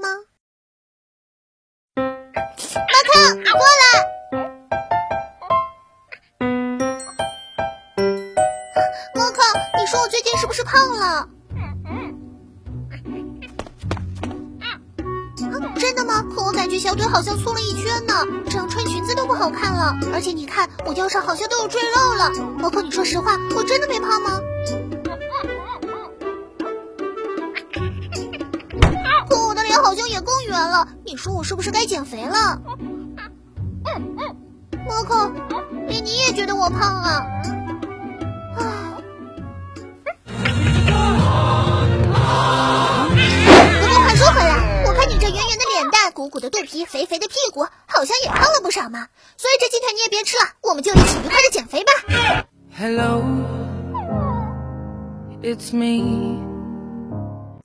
吗？马克，过来！马克，你说我最近是不是胖了？真的吗？可我感觉小腿好像粗了一圈呢，这样穿裙子都不好看了。而且你看，我腰上好像都有赘肉了。毛可，你说实话，我真的没胖吗？像也更圆了。你说我是不是该减肥了？毛可，连你也觉得我胖啊？鼓鼓的肚皮，肥肥的屁股，好像也胖了不少嘛。所以这鸡腿你也别吃了，我们就一起愉快的减肥吧。Hello, it's me.